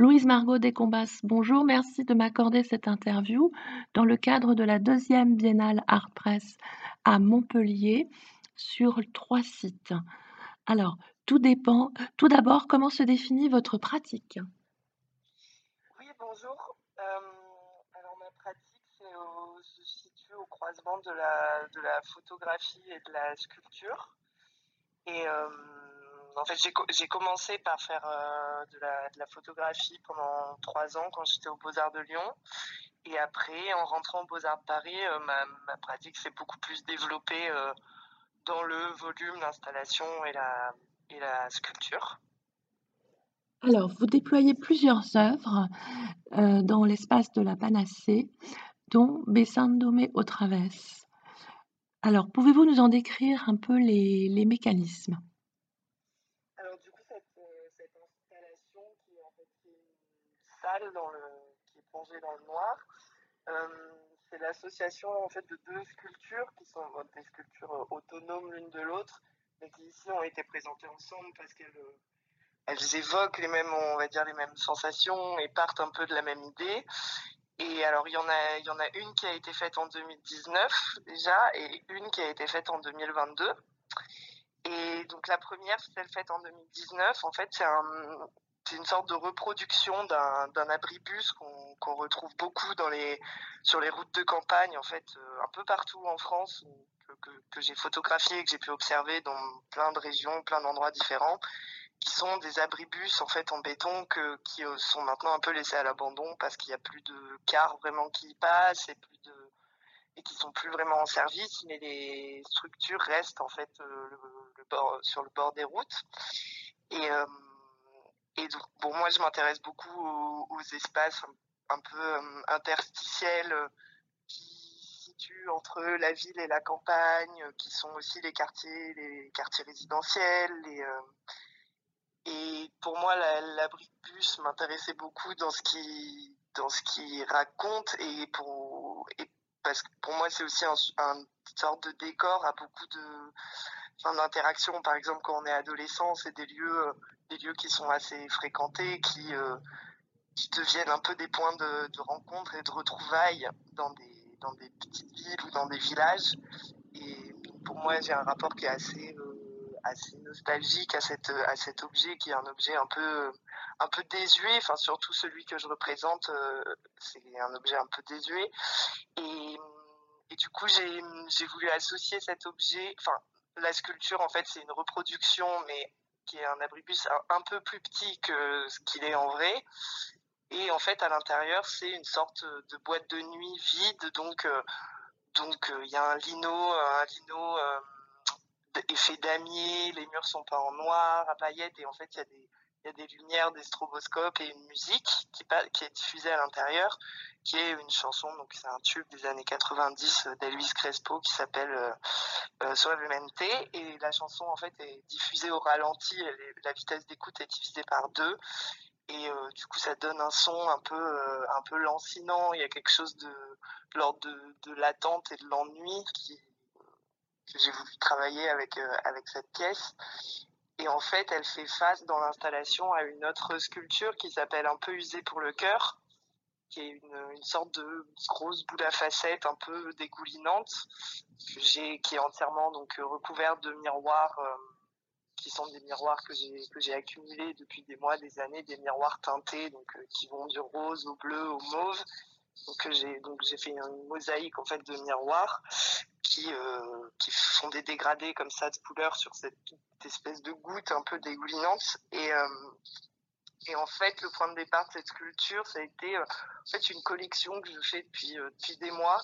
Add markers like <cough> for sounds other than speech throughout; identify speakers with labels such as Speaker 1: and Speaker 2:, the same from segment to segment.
Speaker 1: Louise Margot Descombas, bonjour, merci de m'accorder cette interview dans le cadre de la deuxième biennale Art Press à Montpellier sur trois sites. Alors, tout dépend. Tout d'abord, comment se définit votre pratique?
Speaker 2: Oui, bonjour. Euh, alors, ma pratique se situe au croisement de la, de la photographie et de la sculpture. Et euh, en fait, j'ai commencé par faire euh, de, la, photographie pendant trois ans quand j'étais aux Beaux-Arts de Lyon. Et après, en rentrant aux Beaux-Arts de Paris, euh, ma, pratique s'est beaucoup plus développée euh, dans le volume, l'installation et la, sculpture.
Speaker 1: Alors, vous déployez plusieurs œuvres dans l'espace de la Panacée, dont Bessandome au Traves. Alors, pouvez-vous nous en décrire un peu les mécanismes?
Speaker 2: Qui est plongée dans le noir. Euh, c'est l'association en fait de deux sculptures qui sont des sculptures euh, autonomes l'une de l'autre, mais qui ici ont été présentées ensemble parce qu'elles euh, elles évoquent les mêmes, on va dire les mêmes sensations et partent un peu de la même idée. Et alors il y en a, une qui a été faite en 2019 déjà et une qui a été faite en 2022. Et donc la première, celle faite en 2019, en fait c'est un, c'est une sorte de reproduction d'un abribus qu'on retrouve beaucoup sur les routes de campagne, en fait, euh, un peu partout en France, que, j'ai photographié, que j'ai pu observer dans plein de régions, plein d'endroits différents, qui sont des abribus en fait en béton que, qui euh, sont maintenant un peu laissés à l'abandon parce qu'il n'y a plus de cars vraiment qui y passent et plus de qui sont plus vraiment en service, mais les structures restent en fait euh, sur le bord des routes. Et et donc, bon, moi, je m'intéresse beaucoup aux, espaces un, peu euh, interstitiels euh, qui situent entre la ville et la campagne, euh, qui sont aussi les quartiers, les quartiers résidentiels. et pour moi, l'abri de bus m'intéressait beaucoup dans ce qui dans ce qui raconte et pour parce que pour moi c'est aussi un, un sorte de décor à beaucoup de d'interactions par exemple quand on est adolescent c'est des lieux des lieux qui sont assez fréquentés, qui, euh, qui deviennent un peu des points de, rencontre et de retrouvailles dans des, dans des petites villes ou dans des villages. Et pour moi, j'ai un rapport qui est assez, euh, assez nostalgique à, cette, à cet objet, qui est un objet un peu, un peu désuet. Enfin, surtout celui que je représente, euh, c'est un objet un peu désuet. Et, et du coup, j'ai voulu associer cet objet. Enfin, la sculpture, en fait, c'est une reproduction, mais qui est un abribus un, peu plus petit que ce qu'il est en vrai. Et en fait, à l'intérieur, c'est une sorte de boîte de nuit vide. Donc, euh, donc euh, il y a un lino, un lino euh, effet damier. Les murs sont pas en noir, à paillettes. Et en fait, il y a des il y a des lumières, des stroboscopes et une musique qui, est diffusée à l'intérieur, qui est une chanson, donc c'est un tube des années 90 d'Elvis Crespo qui s'appelle euh, euh. Et la chanson, en fait, est diffusée au ralenti, la vitesse d'écoute est divisée par deux. Et euh, du coup, ça donne un son un peu, euh, un peu lancinant. Il y a quelque chose de, l'ordre de, de l'attente et de l'ennui que j'ai voulu travailler avec, avec cette pièce. Et en fait, elle fait face dans l'installation à une autre sculpture qui s'appelle Un peu usée pour le cœur, qui est une, sorte de grosse boule à facettes un peu dégoulinante, qui est entièrement donc recouverte de miroirs, euh, qui sont des miroirs que j'ai que j'ai accumulés depuis des mois, des années, des miroirs teintés, donc euh, qui vont du rose au bleu au mauve. Donc j'ai donc j'ai fait une mosaïque en fait de miroirs qui, euh, qui font des dégradés comme ça de couleurs sur cette, espèce de goutte un peu dégoulinante. Et, euh, et en fait, le point de départ de cette sculpture, ça a été euh, en fait une collection que je fais depuis, depuis des mois,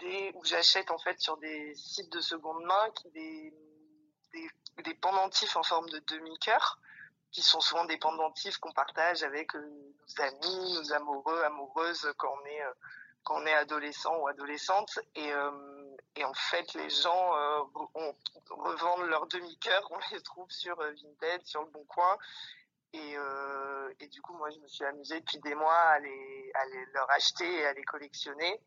Speaker 2: des, où j'achète en fait sur des sites de seconde main des, des, pendentifs en forme de demi-cœur qui sont souvent des pendentifs qu'on partage avec nos amis, nos amoureux, amoureuses quand on est quand on est adolescent ou adolescente et en fait, les gens euh, revendent leurs demi-cœurs, on les trouve sur euh, Vinted, sur le Bon Coin. Et, euh, et, du coup, moi, je me suis amusée depuis des mois à les, à les leur acheter et à les collectionner.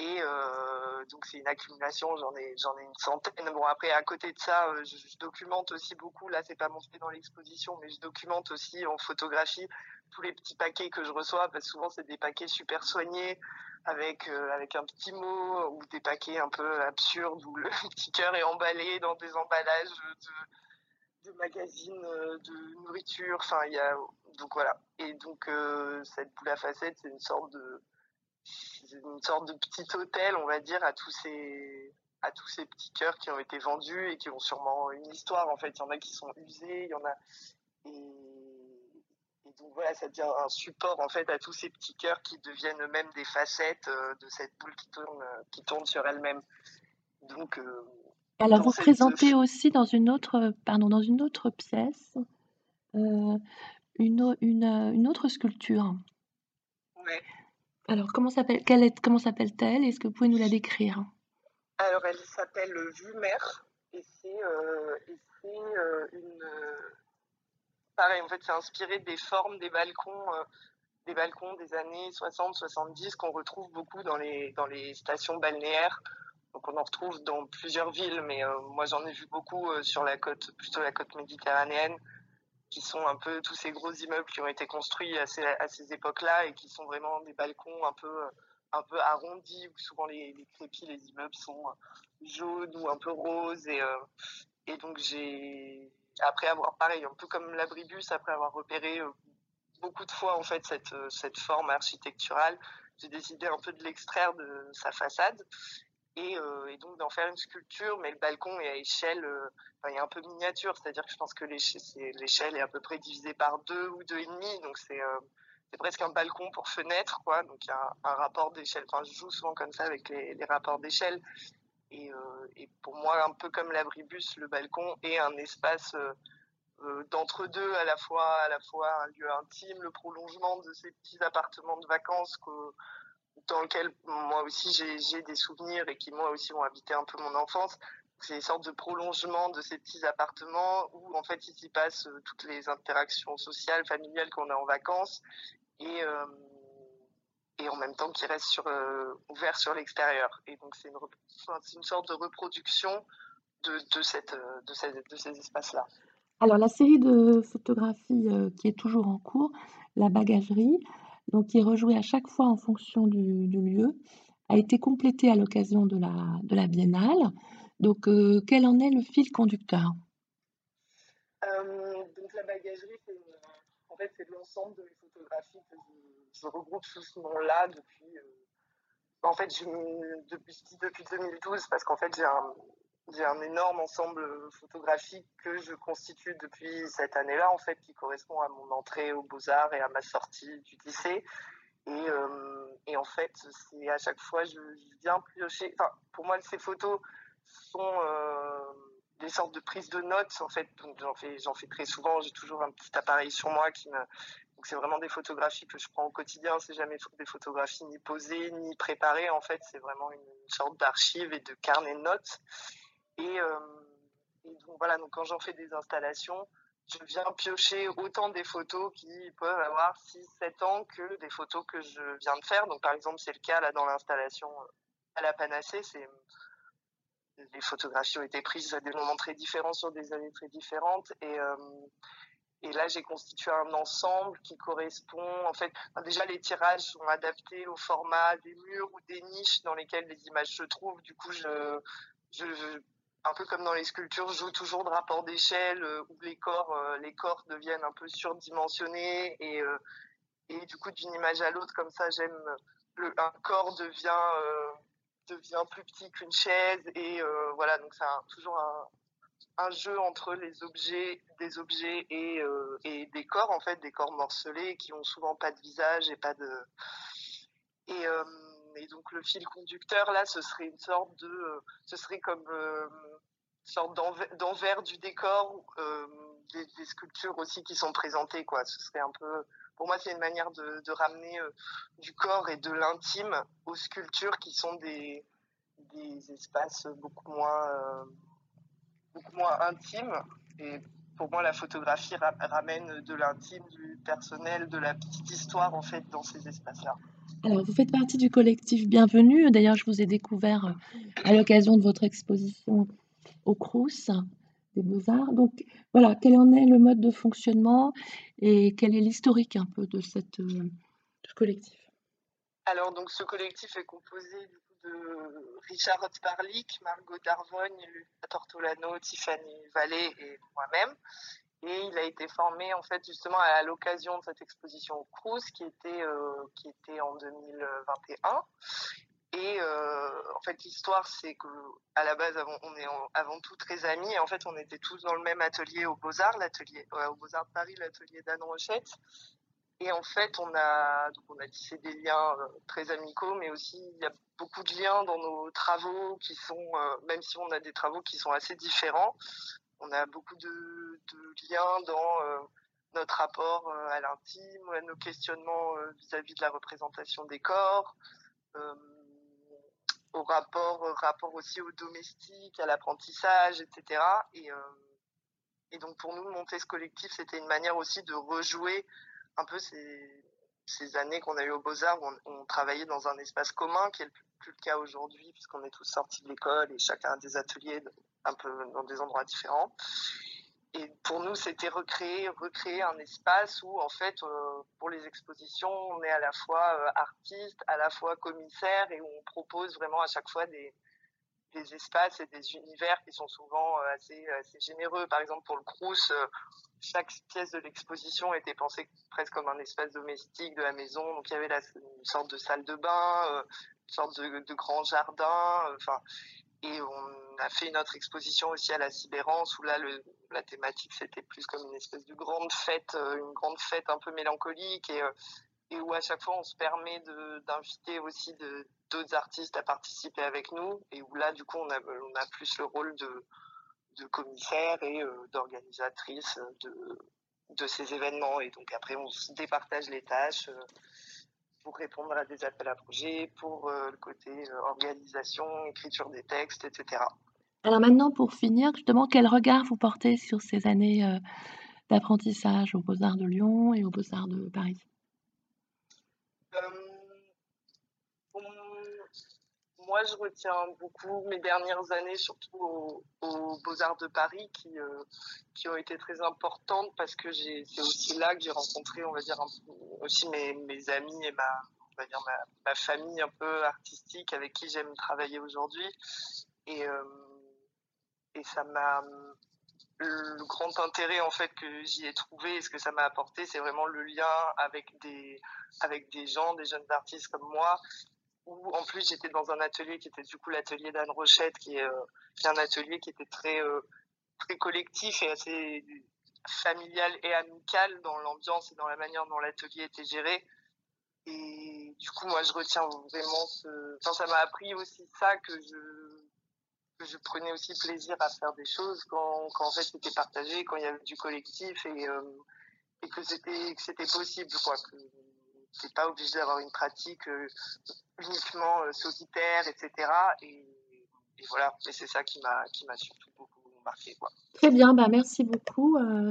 Speaker 2: Et euh, donc c'est une accumulation, j'en ai, j'en ai une centaine. Bon après à côté de ça, euh, je, documente aussi beaucoup. Là c'est pas montré dans l'exposition, mais je documente aussi en photographie tous les petits paquets que je reçois, parce que souvent c'est des paquets super soignés avec euh, avec un petit mot ou des paquets un peu absurdes où le <laughs> petit cœur est emballé dans des emballages de, magazines de nourriture. Enfin il y a donc voilà. Et donc cette boule à facettes c'est une sorte de une sorte de petit hôtel, on va dire, à tous ces à tous ces petits cœurs qui ont été vendus et qui ont sûrement une histoire. En fait, il y en a qui sont usés, il y en a et, et donc voilà, ça devient un support en fait à tous ces petits cœurs qui deviennent eux-mêmes des facettes euh, de cette boule qui tourne euh, qui tourne sur elle-même. Donc euh,
Speaker 1: alors vous cette... présentez <laughs> aussi dans une autre pardon dans une autre pièce euh, une, une, une autre sculpture.
Speaker 2: Ouais.
Speaker 1: Alors, comment s'appelle comment s'appelle-t-elle? Est-ce que vous pouvez nous la décrire?
Speaker 2: Alors, elle s'appelle Vue Mer et c'est euh, euh, une pareil en fait, c'est inspiré des formes des balcons euh, des balcons des années 60-70 qu'on retrouve beaucoup dans les dans les stations balnéaires. Donc on en retrouve dans plusieurs villes, mais euh, moi j'en ai vu beaucoup euh, sur la côte, plutôt la côte méditerranéenne qui sont un peu tous ces gros immeubles qui ont été construits à ces, à ces époques-là et qui sont vraiment des balcons un peu un peu arrondis où souvent les, les crépis, les immeubles sont jaunes ou un peu roses. Et euh, et donc j'ai après avoir pareil un peu comme l'abribus après avoir repéré euh, beaucoup de fois en fait cette cette forme architecturale j'ai décidé un peu de l'extraire de sa façade et, euh, et donc d'en faire une sculpture, mais le balcon est à échelle, euh, enfin, il est un peu miniature, c'est-à-dire que je pense que l'échelle est à peu près divisée par deux ou deux et demi, donc c'est euh, presque un balcon pour fenêtre, quoi. Donc il y a un, rapport d'échelle. Enfin, je joue souvent comme ça avec les, rapports d'échelle. Et, euh, et, pour moi, un peu comme l'abribus, le balcon est un espace euh, d'entre deux, à la fois à la fois un lieu intime, le prolongement de ces petits appartements de vacances dans lequel moi aussi j'ai des souvenirs et qui moi aussi ont habité un peu mon enfance. C'est une sorte de prolongement de ces petits appartements où en fait il s'y passe euh, toutes les interactions sociales, familiales qu'on a en vacances et, euh, en même temps qui reste sur, euh, ouvert sur l'extérieur. Et donc c'est une, sorte de reproduction de, ces espaces-là.
Speaker 1: Alors la série de photographies qui est toujours en cours, la bagagerie, donc qui est rejouée à chaque fois en fonction du, lieu, a été complétée à l'occasion de la, de la biennale. Donc, euh, quel en est le fil conducteur?
Speaker 2: Euh, Donc, la bagagerie, en fait, c'est l'ensemble de mes photographies que je, je regroupe sous ce nom-là depuis, euh, en fait, je, depuis, depuis 2012, parce qu'en fait, j'ai un, j'ai un énorme ensemble photographique que je constitue depuis cette année-là, en fait, qui correspond à mon entrée aux Beaux-Arts et à ma sortie du lycée. Et, euh, en fait, à chaque fois, je, viens piocher. Enfin, pour moi, ces photos sont euh, des sortes de prises de notes, en fait. Donc, j'en fais, j'en fais très souvent. J'ai toujours un petit appareil sur moi qui me. Donc, c'est vraiment des photographies que je prends au quotidien. C'est jamais des photographies ni posées, ni préparées. En fait, c'est vraiment une sorte d'archive et de carnet de notes. Et, euh, et donc voilà, donc quand j'en fais des installations, je viens piocher autant des photos qui peuvent avoir 6-7 ans que des photos que je viens de faire. Donc par exemple, c'est le cas là dans l'installation à la Panacée, c'est les photographies ont été prises à des moments très différents sur des années très différentes et euh, là j'ai constitué un ensemble qui correspond en fait déjà les tirages sont adaptés au format des murs ou des niches dans lesquelles les images se trouvent du coup je un peu comme dans les sculptures, joue toujours de rapport d'échelle euh, où les corps, euh, les corps deviennent un peu surdimensionnés et, euh, et du coup d'une image à l'autre comme ça j'aime un corps devient plus petit qu'une chaise et voilà donc c'est toujours un, jeu entre les objets des objets et, des corps en fait des corps morcelés qui ont souvent pas de visage et pas de et donc le fil conducteur là ce serait une sorte de euh, ce serait comme euh, sorte d'envers du décor euh, des, sculptures aussi qui sont présentées quoi. Ce serait un peu pour moi c'est une manière de, ramener du corps et de l'intime aux sculptures qui sont des des espaces beaucoup moins beaucoup moins intimes. Et pour moi la photographie ra ramène de l'intime du personnel de la petite histoire en fait dans ces espaces là
Speaker 1: Alors, vous faites partie du collectif Bienvenue. D'ailleurs, je vous ai découvert euh, à l'occasion de votre exposition au Crous des Beaux-Arts. Donc, voilà, quel en est le mode de fonctionnement et quel est l'historique un peu de euh, ce collectif?
Speaker 2: Alors, donc, ce collectif est composé de Richard Rothbarlik, Margot Darvogne, Lucas Tortolano, Tiffany Vallée et moi-même. Et il a été formé en fait justement à l'occasion de cette exposition au Crous qui était euh, qui était en 2021. Et euh, en fait l'histoire c'est que à la base on est avant tout très amis. En fait on était tous dans le même atelier au Beaux Arts, l'atelier au Beaux Arts de Paris, l'atelier d'Anne Rochette. Et en fait, on a, donc on a tissé des liens euh, très amicaux, mais aussi il y a beaucoup de liens dans nos travaux qui sont, euh, même si on a des travaux qui sont assez différents, on a beaucoup de, liens dans euh, notre rapport euh, à l'intime, nos questionnements euh, vis-à-vis de la représentation des corps, au rapport, aussi au domestique, à l'apprentissage, etc. Et, donc pour nous, monter ce collectif, c'était une manière aussi de rejouer un peu ces, années qu'on a eues aux Beaux-Arts où on, travaillait dans un espace commun, qui est plus le cas aujourd'hui, puisqu'on est tous sortis de l'école et chacun a des ateliers un peu dans des endroits différents. Et pour nous, c'était recréer, recréer un espace où, en fait, euh, pour les expositions, on est à la fois euh, artiste, à la fois commissaire, et où on propose vraiment à chaque fois des, des espaces et des univers qui sont souvent euh, assez, assez généreux. Par exemple, pour le Crous, chaque pièce de l'exposition était pensée presque comme un espace domestique de la maison. Donc il y avait la, une sorte de salle de bain, une sorte de, de grand jardin. Enfin, et on a fait notre exposition aussi à la Sibérance où là le, la thématique c'était plus comme une espèce de grande fête, euh, une grande fête un peu mélancolique. Et, euh, et où à chaque fois on se permet d'inviter aussi d'autres artistes à participer avec nous. Et où là du coup on a, on a plus le rôle de, de commissaire et euh, d'organisatrice de, de ces événements. Et donc après on se départage les tâches pour répondre à des appels à projets, pour euh, le côté euh, organisation, écriture des textes, etc.
Speaker 1: Alors maintenant, pour finir, justement, quel regard vous portez sur ces années euh, d'apprentissage aux Beaux-Arts de Lyon et aux Beaux-Arts de Paris?
Speaker 2: Moi, je retiens beaucoup mes dernières années, surtout aux, aux Beaux-Arts de Paris, qui, euh, qui ont été très importantes parce que c'est aussi là que j'ai rencontré, on va dire, aussi mes, amis et ma, on va dire ma famille un peu artistique avec qui j'aime travailler aujourd'hui. Et, euh, et ça m'a le grand intérêt en fait que j'y ai trouvé et ce que ça m'a apporté, c'est vraiment le lien avec des avec des gens, des jeunes artistes comme moi où en plus j'étais dans un atelier qui était du coup l'atelier d'Anne Rochette, qui est, euh, un atelier qui était très, euh, très collectif et assez familial et amical dans l'ambiance et dans la manière dont l'atelier était géré. Et du coup, moi, je retiens vraiment ce... Ça m'a appris aussi ça, que je, prenais aussi plaisir à faire des choses quand, en fait c'était partagé, quand il y avait du collectif et, euh, et que c'était possible, quoi. Que, c'est pas obligé d'avoir une pratique euh, uniquement euh, solitaire, etc. Et, voilà, et c'est ça qui m'a surtout beaucoup marqué.
Speaker 1: Très bien, bah merci beaucoup. Euh...